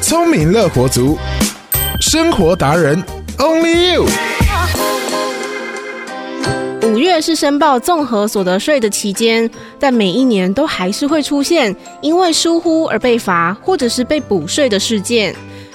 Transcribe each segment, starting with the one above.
聪明乐活族，生活达人，Only You。五月是申报综合所得税的期间，但每一年都还是会出现因为疏忽而被罚或者是被补税的事件。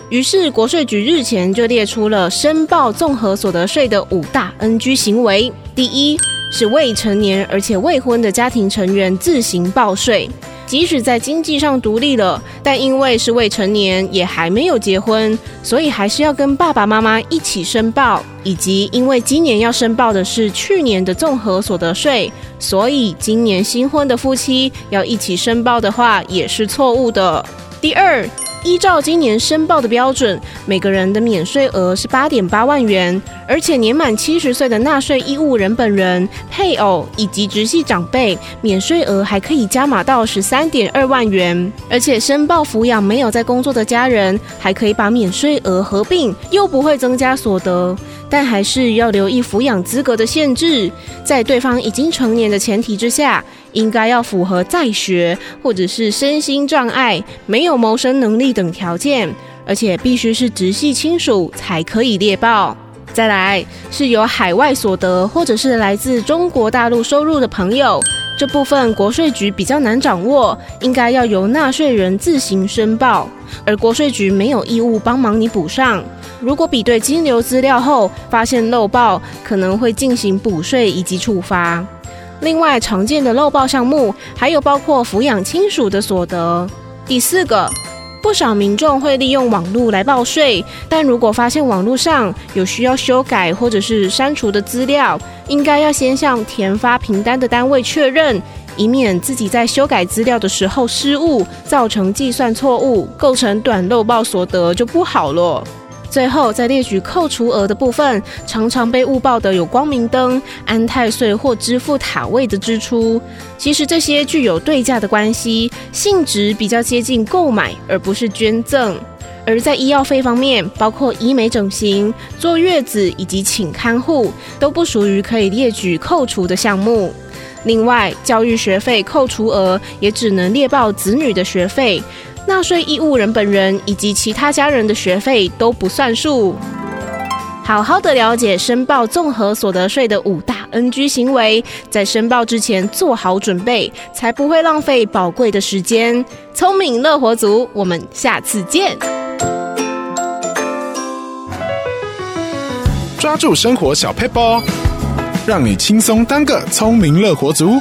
于是国税局日前就列出了申报综合所得税的五大 NG 行为。第一是未成年而且未婚的家庭成员自行报税。即使在经济上独立了，但因为是未成年，也还没有结婚，所以还是要跟爸爸妈妈一起申报。以及因为今年要申报的是去年的综合所得税，所以今年新婚的夫妻要一起申报的话，也是错误的。第二。依照今年申报的标准，每个人的免税额是八点八万元，而且年满七十岁的纳税义务人本人、配偶以及直系长辈，免税额还可以加码到十三点二万元。而且申报抚养没有在工作的家人，还可以把免税额合并，又不会增加所得。但还是要留意抚养资格的限制，在对方已经成年的前提之下，应该要符合在学或者是身心障碍、没有谋生能力等条件，而且必须是直系亲属才可以列报。再来是有海外所得或者是来自中国大陆收入的朋友，这部分国税局比较难掌握，应该要由纳税人自行申报，而国税局没有义务帮忙你补上。如果比对金流资料后发现漏报，可能会进行补税以及处罚。另外，常见的漏报项目还有包括抚养亲属的所得。第四个，不少民众会利用网络来报税，但如果发现网络上有需要修改或者是删除的资料，应该要先向填发凭单的单位确认，以免自己在修改资料的时候失误，造成计算错误，构成短漏报所得就不好了。最后，在列举扣除额的部分，常常被误报的有光明灯、安太岁或支付塔位的支出。其实这些具有对价的关系，性质比较接近购买，而不是捐赠。而在医药费方面，包括医美整形、坐月子以及请看护，都不属于可以列举扣除的项目。另外，教育学费扣除额也只能列报子女的学费。纳税义务人本人以及其他家人的学费都不算数。好好的了解申报综合所得税的五大 NG 行为，在申报之前做好准备，才不会浪费宝贵的时间。聪明乐活族，我们下次见。抓住生活小 paper，，让你轻松当个聪明乐活族。